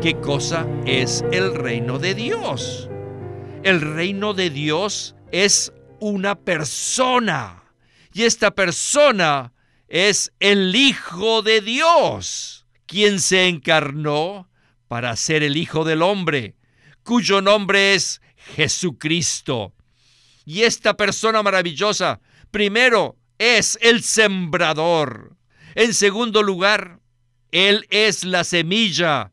qué cosa es el reino de Dios. El reino de Dios es una persona y esta persona es el Hijo de Dios, quien se encarnó para ser el Hijo del Hombre, cuyo nombre es Jesucristo. Y esta persona maravillosa, primero, es el sembrador. En segundo lugar, Él es la semilla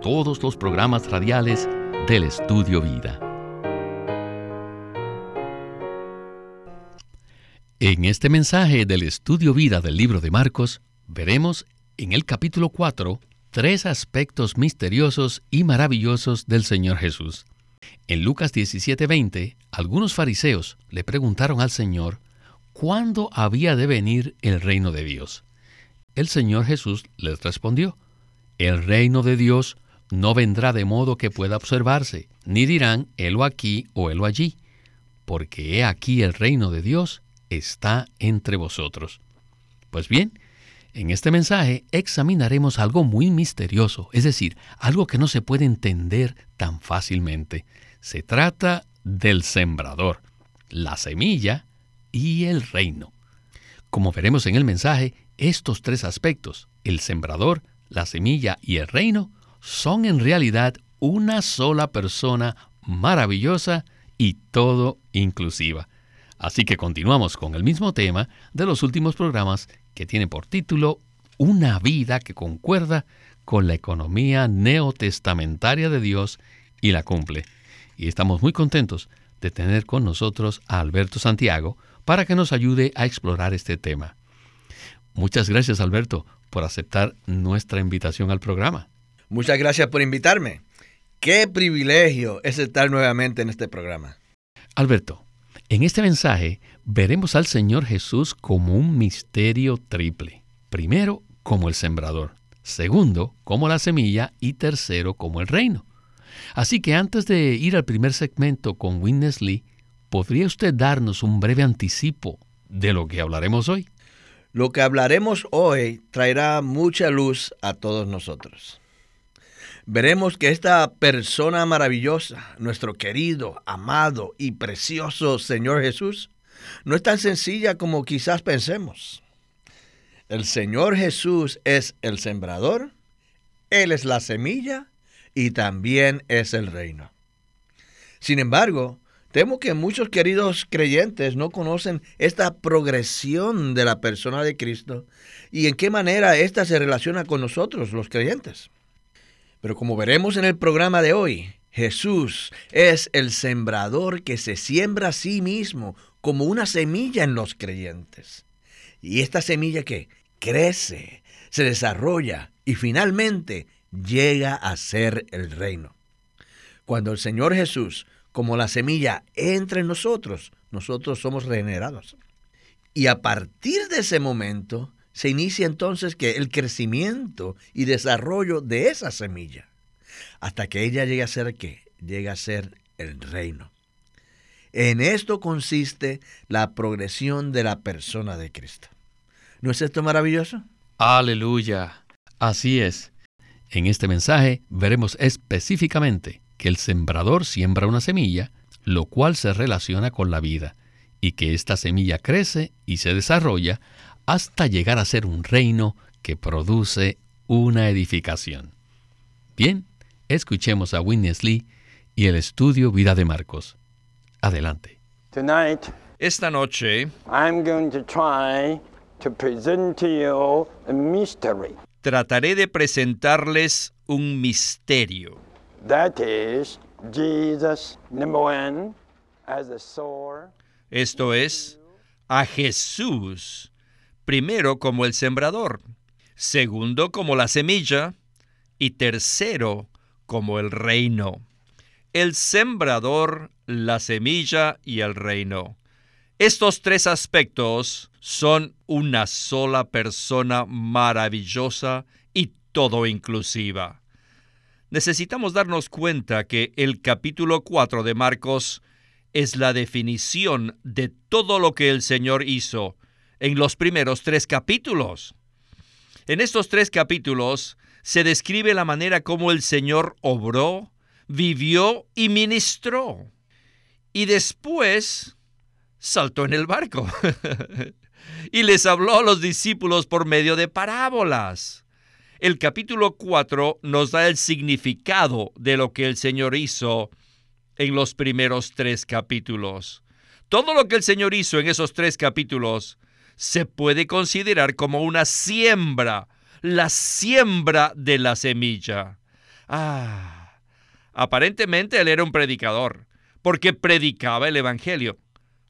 todos los programas radiales del Estudio Vida. En este mensaje del Estudio Vida del libro de Marcos, veremos en el capítulo 4 tres aspectos misteriosos y maravillosos del Señor Jesús. En Lucas 17:20, algunos fariseos le preguntaron al Señor cuándo había de venir el reino de Dios. El Señor Jesús les respondió, el reino de Dios no vendrá de modo que pueda observarse, ni dirán, helo aquí o helo allí, porque he aquí el reino de Dios está entre vosotros. Pues bien, en este mensaje examinaremos algo muy misterioso, es decir, algo que no se puede entender tan fácilmente. Se trata del sembrador, la semilla y el reino. Como veremos en el mensaje, estos tres aspectos, el sembrador, la semilla y el reino, son en realidad una sola persona maravillosa y todo inclusiva. Así que continuamos con el mismo tema de los últimos programas que tiene por título Una vida que concuerda con la economía neotestamentaria de Dios y la cumple. Y estamos muy contentos de tener con nosotros a Alberto Santiago para que nos ayude a explorar este tema. Muchas gracias Alberto por aceptar nuestra invitación al programa. Muchas gracias por invitarme. Qué privilegio es estar nuevamente en este programa. Alberto, en este mensaje veremos al Señor Jesús como un misterio triple. Primero, como el sembrador. Segundo, como la semilla. Y tercero, como el reino. Así que antes de ir al primer segmento con Witness Lee, ¿podría usted darnos un breve anticipo de lo que hablaremos hoy? Lo que hablaremos hoy traerá mucha luz a todos nosotros veremos que esta persona maravillosa, nuestro querido, amado y precioso Señor Jesús, no es tan sencilla como quizás pensemos. El Señor Jesús es el sembrador, Él es la semilla y también es el reino. Sin embargo, temo que muchos queridos creyentes no conocen esta progresión de la persona de Cristo y en qué manera ésta se relaciona con nosotros, los creyentes. Pero como veremos en el programa de hoy, Jesús es el sembrador que se siembra a sí mismo como una semilla en los creyentes. Y esta semilla que crece, se desarrolla y finalmente llega a ser el reino. Cuando el Señor Jesús, como la semilla, entra en nosotros, nosotros somos regenerados. Y a partir de ese momento, se inicia entonces que el crecimiento y desarrollo de esa semilla, hasta que ella llegue a ser qué? Llega a ser el reino. En esto consiste la progresión de la persona de Cristo. ¿No es esto maravilloso? Aleluya. Así es. En este mensaje veremos específicamente que el sembrador siembra una semilla, lo cual se relaciona con la vida, y que esta semilla crece y se desarrolla hasta llegar a ser un reino que produce una edificación. Bien, escuchemos a Witness Lee y el estudio Vida de Marcos. Adelante. Esta noche trataré de presentarles un misterio. Esto es, a Jesús primero como el sembrador, segundo como la semilla y tercero como el reino. El sembrador, la semilla y el reino. Estos tres aspectos son una sola persona maravillosa y todo inclusiva. Necesitamos darnos cuenta que el capítulo 4 de Marcos es la definición de todo lo que el Señor hizo en los primeros tres capítulos. En estos tres capítulos se describe la manera como el Señor obró, vivió y ministró. Y después saltó en el barco y les habló a los discípulos por medio de parábolas. El capítulo 4 nos da el significado de lo que el Señor hizo en los primeros tres capítulos. Todo lo que el Señor hizo en esos tres capítulos se puede considerar como una siembra, la siembra de la semilla. Ah, aparentemente él era un predicador, porque predicaba el Evangelio.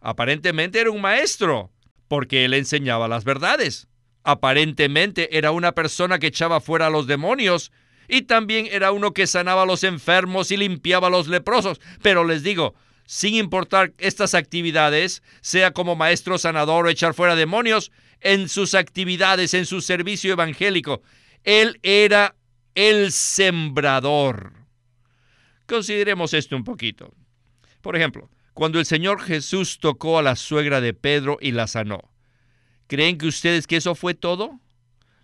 Aparentemente era un maestro, porque él enseñaba las verdades. Aparentemente era una persona que echaba fuera a los demonios y también era uno que sanaba a los enfermos y limpiaba a los leprosos. Pero les digo, sin importar estas actividades, sea como maestro sanador o echar fuera demonios, en sus actividades, en su servicio evangélico, él era el sembrador. Consideremos esto un poquito. Por ejemplo, cuando el Señor Jesús tocó a la suegra de Pedro y la sanó, ¿creen que ustedes que eso fue todo?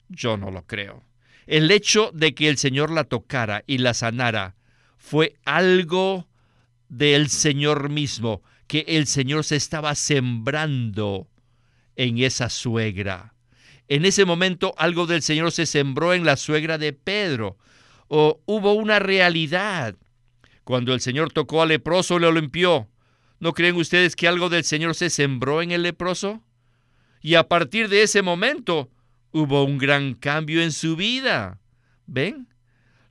Yo no lo creo. El hecho de que el Señor la tocara y la sanara fue algo del Señor mismo, que el Señor se estaba sembrando en esa suegra. En ese momento algo del Señor se sembró en la suegra de Pedro. O hubo una realidad. Cuando el Señor tocó al leproso, lo limpió. ¿No creen ustedes que algo del Señor se sembró en el leproso? Y a partir de ese momento hubo un gran cambio en su vida. ¿Ven?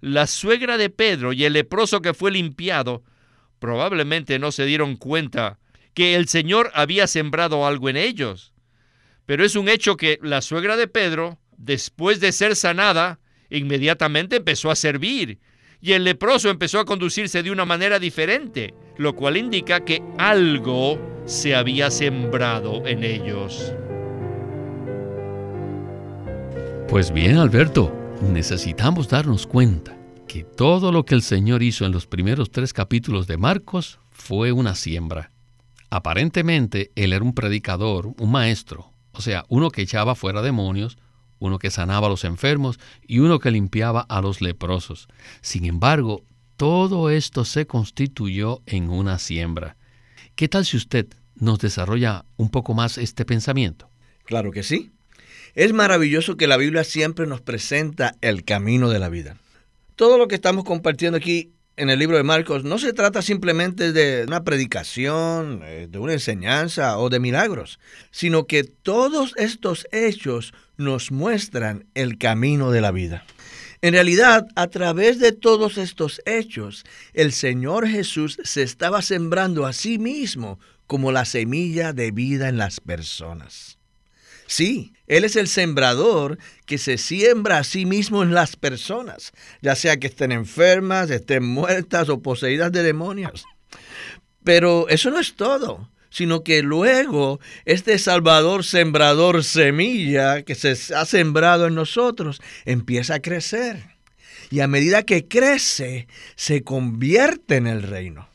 La suegra de Pedro y el leproso que fue limpiado probablemente no se dieron cuenta que el Señor había sembrado algo en ellos. Pero es un hecho que la suegra de Pedro, después de ser sanada, inmediatamente empezó a servir y el leproso empezó a conducirse de una manera diferente, lo cual indica que algo se había sembrado en ellos. Pues bien, Alberto, necesitamos darnos cuenta que todo lo que el Señor hizo en los primeros tres capítulos de Marcos fue una siembra. Aparentemente, Él era un predicador, un maestro, o sea, uno que echaba fuera demonios, uno que sanaba a los enfermos y uno que limpiaba a los leprosos. Sin embargo, todo esto se constituyó en una siembra. ¿Qué tal si usted nos desarrolla un poco más este pensamiento? Claro que sí. Es maravilloso que la Biblia siempre nos presenta el camino de la vida todo lo que estamos compartiendo aquí en el libro de Marcos no se trata simplemente de una predicación, eh, de una enseñanza o de milagros, sino que todos estos hechos nos muestran el camino de la vida. En realidad, a través de todos estos hechos, el Señor Jesús se estaba sembrando a sí mismo como la semilla de vida en las personas. Sí, Él es el sembrador que se siembra a sí mismo en las personas, ya sea que estén enfermas, estén muertas o poseídas de demonios. Pero eso no es todo, sino que luego este Salvador sembrador semilla que se ha sembrado en nosotros empieza a crecer. Y a medida que crece, se convierte en el reino.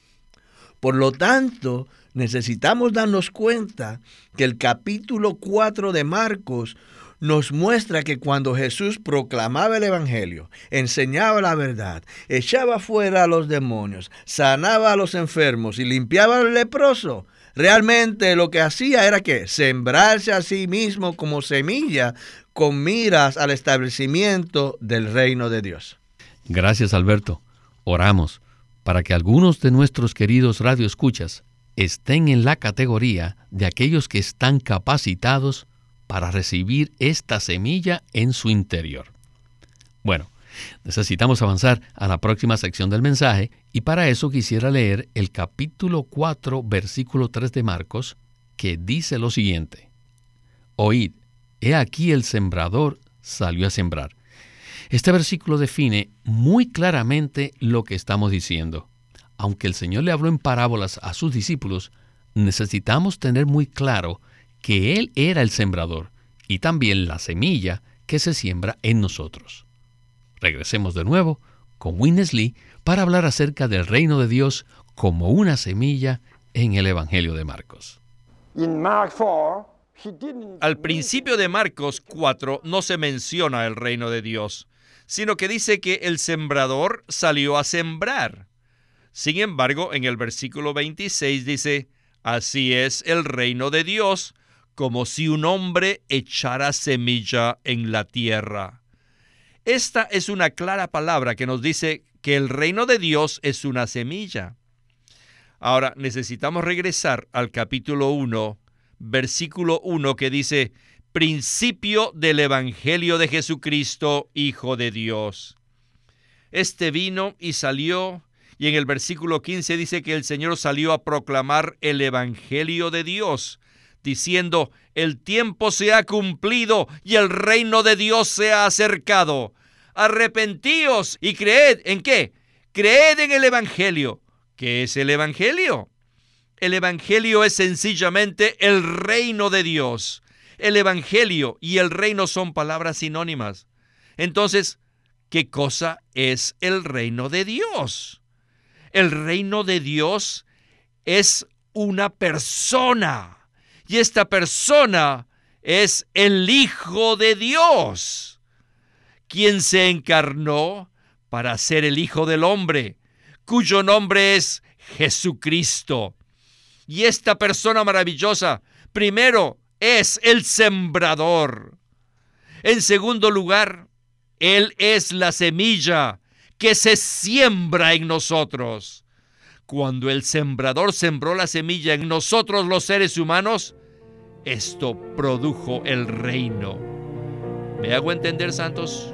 Por lo tanto, necesitamos darnos cuenta que el capítulo 4 de Marcos nos muestra que cuando Jesús proclamaba el Evangelio, enseñaba la verdad, echaba fuera a los demonios, sanaba a los enfermos y limpiaba al leproso, realmente lo que hacía era que sembrarse a sí mismo como semilla con miras al establecimiento del reino de Dios. Gracias Alberto. Oramos para que algunos de nuestros queridos radioescuchas estén en la categoría de aquellos que están capacitados para recibir esta semilla en su interior. Bueno, necesitamos avanzar a la próxima sección del mensaje y para eso quisiera leer el capítulo 4, versículo 3 de Marcos, que dice lo siguiente. Oíd, he aquí el sembrador salió a sembrar. Este versículo define muy claramente lo que estamos diciendo. Aunque el Señor le habló en parábolas a sus discípulos, necesitamos tener muy claro que Él era el sembrador y también la semilla que se siembra en nosotros. Regresemos de nuevo con Winnesley para hablar acerca del reino de Dios como una semilla en el Evangelio de Marcos. Al principio de Marcos 4 no se menciona el reino de Dios, sino que dice que el sembrador salió a sembrar. Sin embargo, en el versículo 26 dice, así es el reino de Dios, como si un hombre echara semilla en la tierra. Esta es una clara palabra que nos dice que el reino de Dios es una semilla. Ahora necesitamos regresar al capítulo 1, versículo 1 que dice, principio del Evangelio de Jesucristo, Hijo de Dios. Este vino y salió, y en el versículo 15 dice que el Señor salió a proclamar el Evangelio de Dios, diciendo, el tiempo se ha cumplido y el reino de Dios se ha acercado. Arrepentíos y creed en qué? Creed en el Evangelio. ¿Qué es el Evangelio? El Evangelio es sencillamente el reino de Dios. El Evangelio y el reino son palabras sinónimas. Entonces, ¿qué cosa es el reino de Dios? El reino de Dios es una persona. Y esta persona es el Hijo de Dios, quien se encarnó para ser el Hijo del Hombre, cuyo nombre es Jesucristo. Y esta persona maravillosa, primero, es el sembrador. En segundo lugar, Él es la semilla que se siembra en nosotros. Cuando el sembrador sembró la semilla en nosotros los seres humanos, esto produjo el reino. ¿Me hago entender, santos?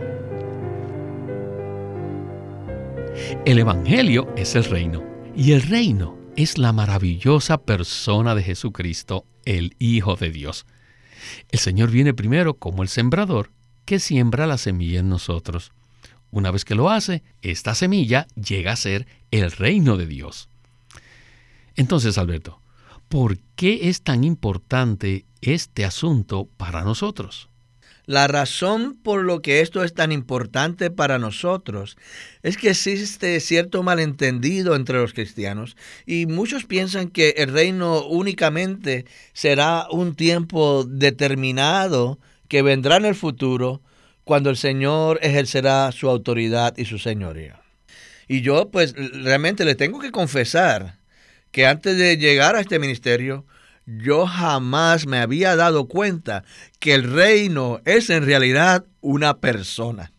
El Evangelio es el reino y el reino es la maravillosa persona de Jesucristo, el Hijo de Dios. El Señor viene primero como el sembrador que siembra la semilla en nosotros. Una vez que lo hace, esta semilla llega a ser el reino de Dios. Entonces, Alberto, ¿por qué es tan importante este asunto para nosotros? La razón por lo que esto es tan importante para nosotros es que existe cierto malentendido entre los cristianos y muchos piensan que el reino únicamente será un tiempo determinado que vendrá en el futuro cuando el Señor ejercerá su autoridad y su señoría. Y yo pues realmente le tengo que confesar que antes de llegar a este ministerio, yo jamás me había dado cuenta que el reino es en realidad una persona.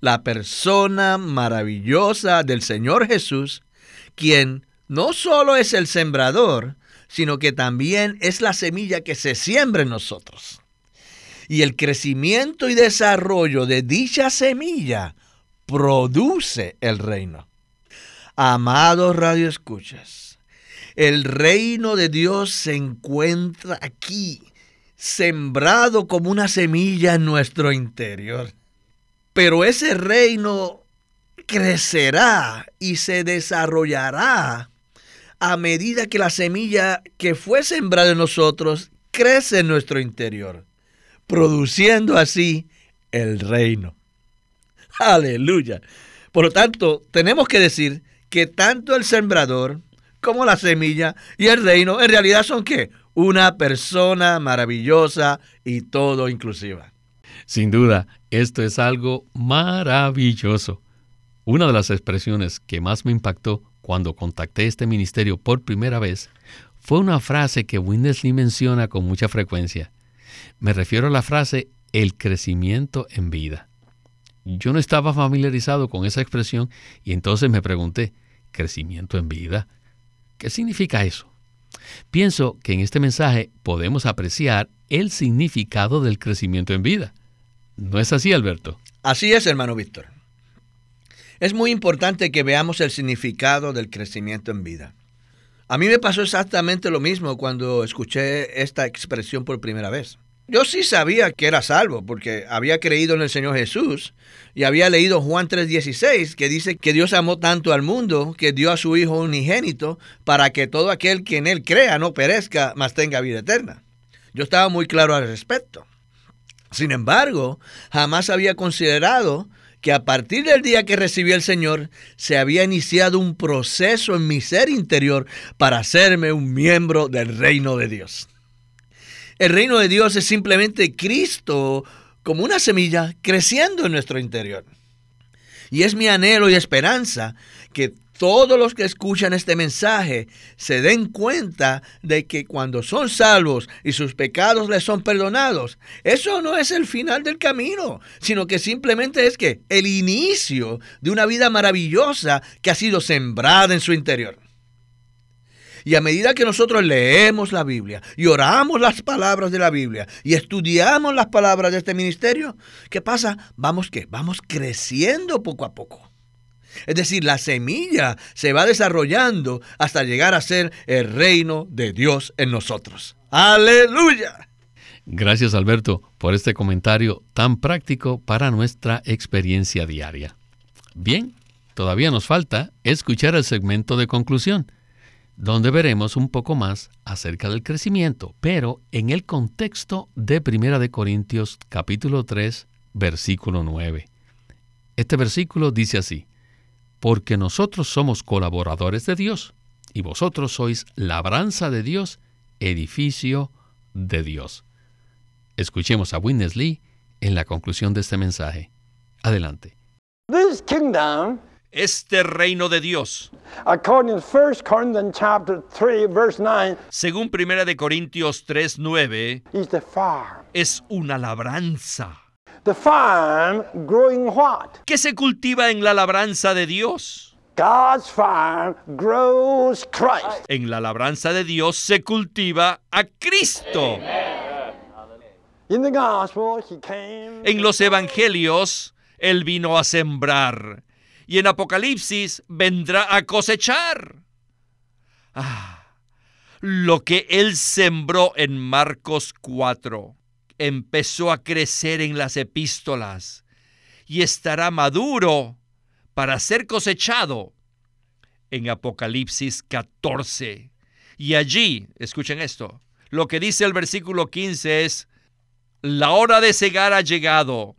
La persona maravillosa del Señor Jesús, quien no solo es el sembrador, sino que también es la semilla que se siembra en nosotros. Y el crecimiento y desarrollo de dicha semilla produce el reino. Amados radioescuchas, el reino de Dios se encuentra aquí, sembrado como una semilla en nuestro interior. Pero ese reino crecerá y se desarrollará a medida que la semilla que fue sembrada en nosotros crece en nuestro interior, produciendo así el reino. Aleluya. Por lo tanto, tenemos que decir que tanto el sembrador como la semilla y el reino en realidad son qué? Una persona maravillosa y todo inclusiva. Sin duda, esto es algo maravilloso. Una de las expresiones que más me impactó cuando contacté este ministerio por primera vez fue una frase que Winnesley menciona con mucha frecuencia. Me refiero a la frase el crecimiento en vida. Yo no estaba familiarizado con esa expresión y entonces me pregunté, ¿crecimiento en vida? ¿Qué significa eso? Pienso que en este mensaje podemos apreciar el significado del crecimiento en vida. ¿No es así, Alberto? Así es, hermano Víctor. Es muy importante que veamos el significado del crecimiento en vida. A mí me pasó exactamente lo mismo cuando escuché esta expresión por primera vez. Yo sí sabía que era salvo porque había creído en el Señor Jesús y había leído Juan 3:16 que dice que Dios amó tanto al mundo que dio a su Hijo unigénito para que todo aquel que en Él crea no perezca, mas tenga vida eterna. Yo estaba muy claro al respecto. Sin embargo, jamás había considerado que a partir del día que recibí al Señor, se había iniciado un proceso en mi ser interior para hacerme un miembro del reino de Dios. El reino de Dios es simplemente Cristo como una semilla creciendo en nuestro interior. Y es mi anhelo y esperanza que todos los que escuchan este mensaje se den cuenta de que cuando son salvos y sus pecados les son perdonados, eso no es el final del camino, sino que simplemente es que el inicio de una vida maravillosa que ha sido sembrada en su interior. Y a medida que nosotros leemos la Biblia y oramos las palabras de la Biblia y estudiamos las palabras de este ministerio, ¿qué pasa? Vamos que vamos creciendo poco a poco. Es decir, la semilla se va desarrollando hasta llegar a ser el reino de Dios en nosotros. Aleluya. Gracias Alberto por este comentario tan práctico para nuestra experiencia diaria. Bien, todavía nos falta escuchar el segmento de conclusión donde veremos un poco más acerca del crecimiento, pero en el contexto de Primera de Corintios capítulo 3, versículo 9. Este versículo dice así: Porque nosotros somos colaboradores de Dios, y vosotros sois labranza de Dios, edificio de Dios. Escuchemos a Witness Lee en la conclusión de este mensaje. Adelante. Este reino de Dios. Según 1 de Corintios 3:9, es una labranza. ¿Qué se cultiva en la labranza de Dios? En la labranza de Dios se cultiva a Cristo. En los evangelios, Él vino a sembrar y en Apocalipsis vendrá a cosechar. Ah, lo que él sembró en Marcos 4 empezó a crecer en las epístolas y estará maduro para ser cosechado en Apocalipsis 14. Y allí, escuchen esto, lo que dice el versículo 15 es, la hora de cegar ha llegado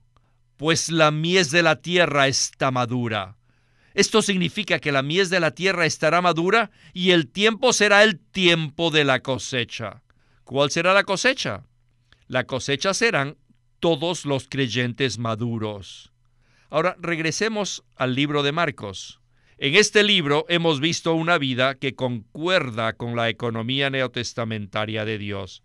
pues la mies de la tierra está madura. Esto significa que la mies de la tierra estará madura y el tiempo será el tiempo de la cosecha. ¿Cuál será la cosecha? La cosecha serán todos los creyentes maduros. Ahora regresemos al libro de Marcos. En este libro hemos visto una vida que concuerda con la economía neotestamentaria de Dios.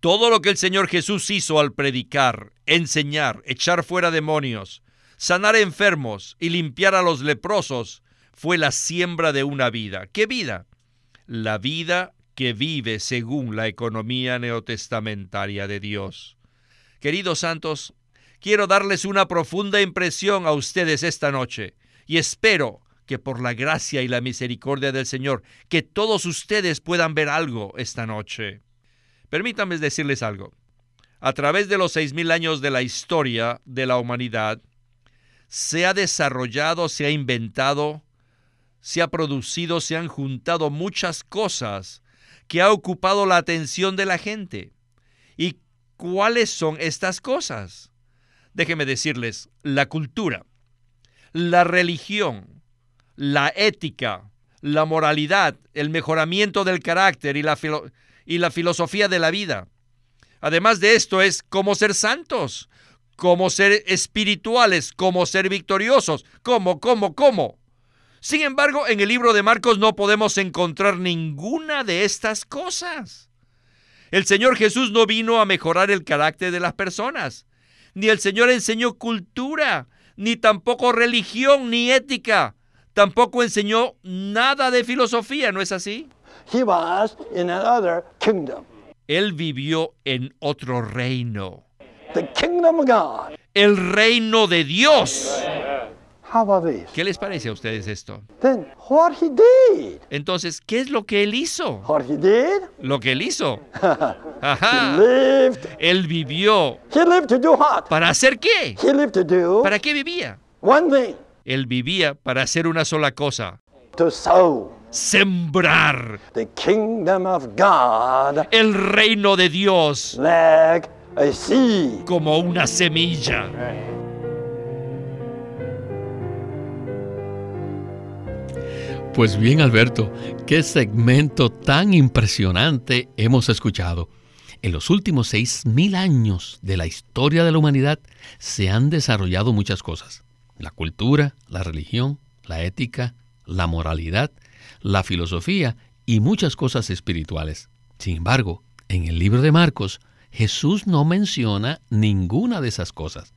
Todo lo que el Señor Jesús hizo al predicar, enseñar, echar fuera demonios, sanar enfermos y limpiar a los leprosos fue la siembra de una vida. ¿Qué vida? La vida que vive según la economía neotestamentaria de Dios. Queridos santos, quiero darles una profunda impresión a ustedes esta noche y espero que por la gracia y la misericordia del Señor, que todos ustedes puedan ver algo esta noche. Permítanme decirles algo. A través de los seis mil años de la historia de la humanidad, se ha desarrollado, se ha inventado, se ha producido, se han juntado muchas cosas que ha ocupado la atención de la gente. ¿Y cuáles son estas cosas? Déjenme decirles, la cultura, la religión, la ética, la moralidad, el mejoramiento del carácter y la, y la filosofía de la vida. Además de esto es cómo ser santos, cómo ser espirituales, cómo ser victoriosos, cómo, cómo, cómo. Sin embargo, en el libro de Marcos no podemos encontrar ninguna de estas cosas. El Señor Jesús no vino a mejorar el carácter de las personas, ni el Señor enseñó cultura, ni tampoco religión, ni ética, tampoco enseñó nada de filosofía, ¿no es así? He was in another kingdom. Él vivió en otro reino. The kingdom of God. El reino de Dios. How about this? ¿Qué les parece a ustedes esto? Then what he did? Entonces, ¿qué es lo que él hizo? What he did? Lo que él hizo. He Ajá. lived. Él vivió. He lived to do what? ¿Para hacer qué? He lived to do ¿Para qué vivía? one thing: Él vivía para hacer una sola cosa. to sow Sembrar the kingdom of God el reino de Dios like a seed. como una semilla. Pues bien, Alberto, qué segmento tan impresionante hemos escuchado. En los últimos seis mil años de la historia de la humanidad se han desarrollado muchas cosas. La cultura, la religión, la ética, la moralidad, la filosofía y muchas cosas espirituales. Sin embargo, en el libro de Marcos, Jesús no menciona ninguna de esas cosas.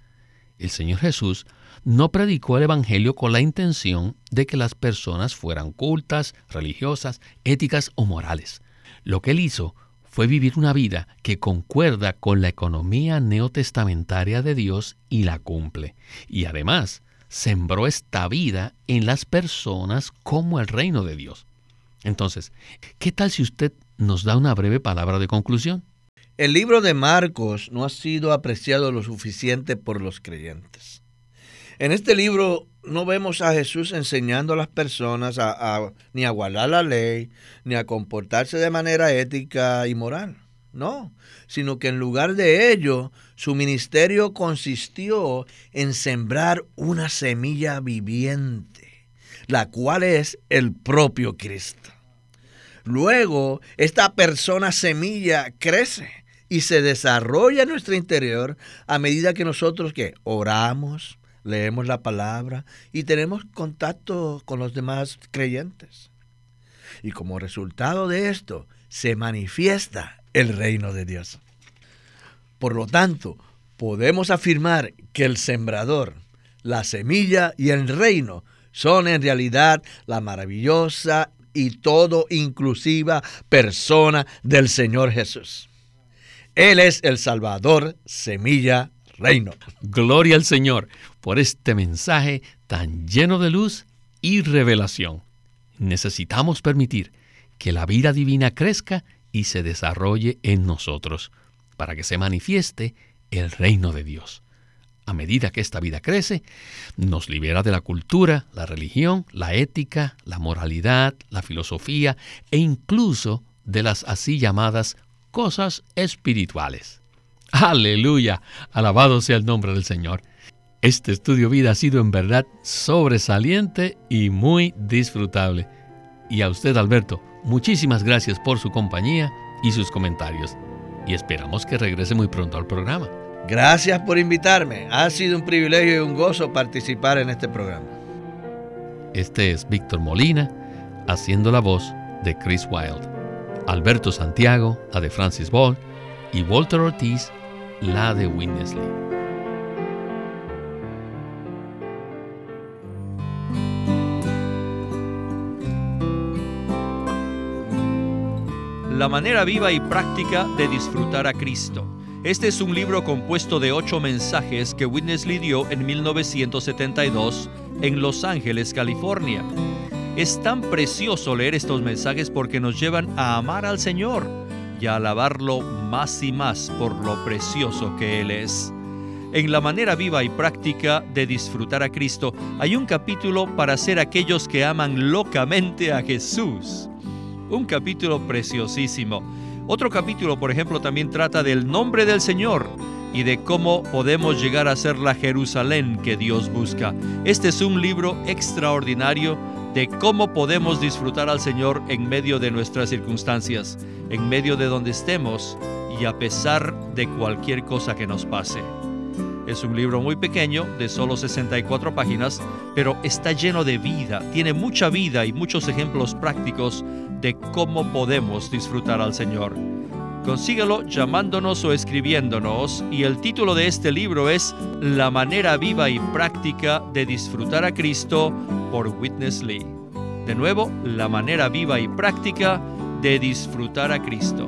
El Señor Jesús no predicó el Evangelio con la intención de que las personas fueran cultas, religiosas, éticas o morales. Lo que él hizo fue vivir una vida que concuerda con la economía neotestamentaria de Dios y la cumple. Y además, sembró esta vida en las personas como el reino de Dios. Entonces, ¿qué tal si usted nos da una breve palabra de conclusión? El libro de Marcos no ha sido apreciado lo suficiente por los creyentes. En este libro no vemos a Jesús enseñando a las personas a, a- ni a guardar la ley, ni a comportarse de manera ética y moral. No, sino que en lugar de ello, su ministerio consistió en sembrar una semilla viviente, la cual es el propio Cristo. Luego, esta persona semilla crece y se desarrolla en nuestro interior a medida que nosotros que oramos, leemos la palabra y tenemos contacto con los demás creyentes. Y como resultado de esto, se manifiesta el reino de Dios. Por lo tanto, podemos afirmar que el sembrador, la semilla y el reino son en realidad la maravillosa y todo inclusiva persona del Señor Jesús. Él es el Salvador, semilla, reino. Gloria al Señor por este mensaje tan lleno de luz y revelación. Necesitamos permitir que la vida divina crezca y se desarrolle en nosotros, para que se manifieste el reino de Dios. A medida que esta vida crece, nos libera de la cultura, la religión, la ética, la moralidad, la filosofía e incluso de las así llamadas cosas espirituales. Aleluya, alabado sea el nombre del Señor. Este estudio vida ha sido en verdad sobresaliente y muy disfrutable. Y a usted, Alberto, muchísimas gracias por su compañía y sus comentarios. Y esperamos que regrese muy pronto al programa. Gracias por invitarme. Ha sido un privilegio y un gozo participar en este programa. Este es Víctor Molina haciendo la voz de Chris Wilde. Alberto Santiago, la de Francis Ball, y Walter Ortiz, la de Witness La manera viva y práctica de disfrutar a Cristo. Este es un libro compuesto de ocho mensajes que Witness Lee dio en 1972 en Los Ángeles, California. Es tan precioso leer estos mensajes porque nos llevan a amar al Señor y a alabarlo más y más por lo precioso que Él es. En la manera viva y práctica de disfrutar a Cristo hay un capítulo para ser aquellos que aman locamente a Jesús. Un capítulo preciosísimo. Otro capítulo, por ejemplo, también trata del nombre del Señor y de cómo podemos llegar a ser la Jerusalén que Dios busca. Este es un libro extraordinario de cómo podemos disfrutar al Señor en medio de nuestras circunstancias, en medio de donde estemos y a pesar de cualquier cosa que nos pase. Es un libro muy pequeño, de solo 64 páginas, pero está lleno de vida, tiene mucha vida y muchos ejemplos prácticos de cómo podemos disfrutar al Señor. Consíguelo llamándonos o escribiéndonos y el título de este libro es La manera viva y práctica de disfrutar a Cristo por Witness Lee. De nuevo, la manera viva y práctica de disfrutar a Cristo.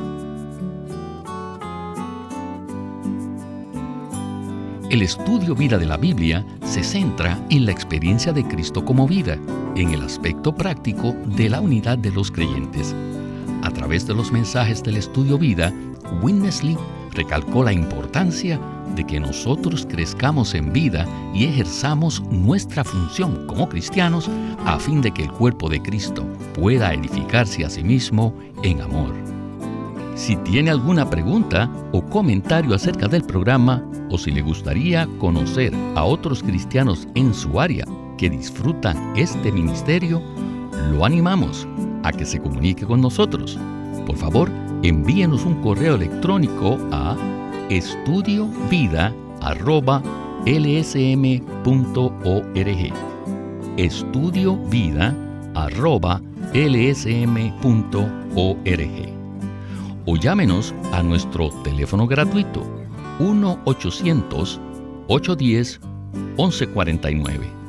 El estudio vida de la Biblia se centra en la experiencia de Cristo como vida, en el aspecto práctico de la unidad de los creyentes. A través de los mensajes del estudio vida, Winnesley recalcó la importancia de que nosotros crezcamos en vida y ejerzamos nuestra función como cristianos a fin de que el cuerpo de Cristo pueda edificarse a sí mismo en amor. Si tiene alguna pregunta o comentario acerca del programa o si le gustaría conocer a otros cristianos en su área que disfrutan este ministerio, lo animamos a que se comunique con nosotros. Por favor, envíenos un correo electrónico a estudiovida.lsm.org. Estudiovida.lsm.org. O llámenos a nuestro teléfono gratuito 1-800-810-1149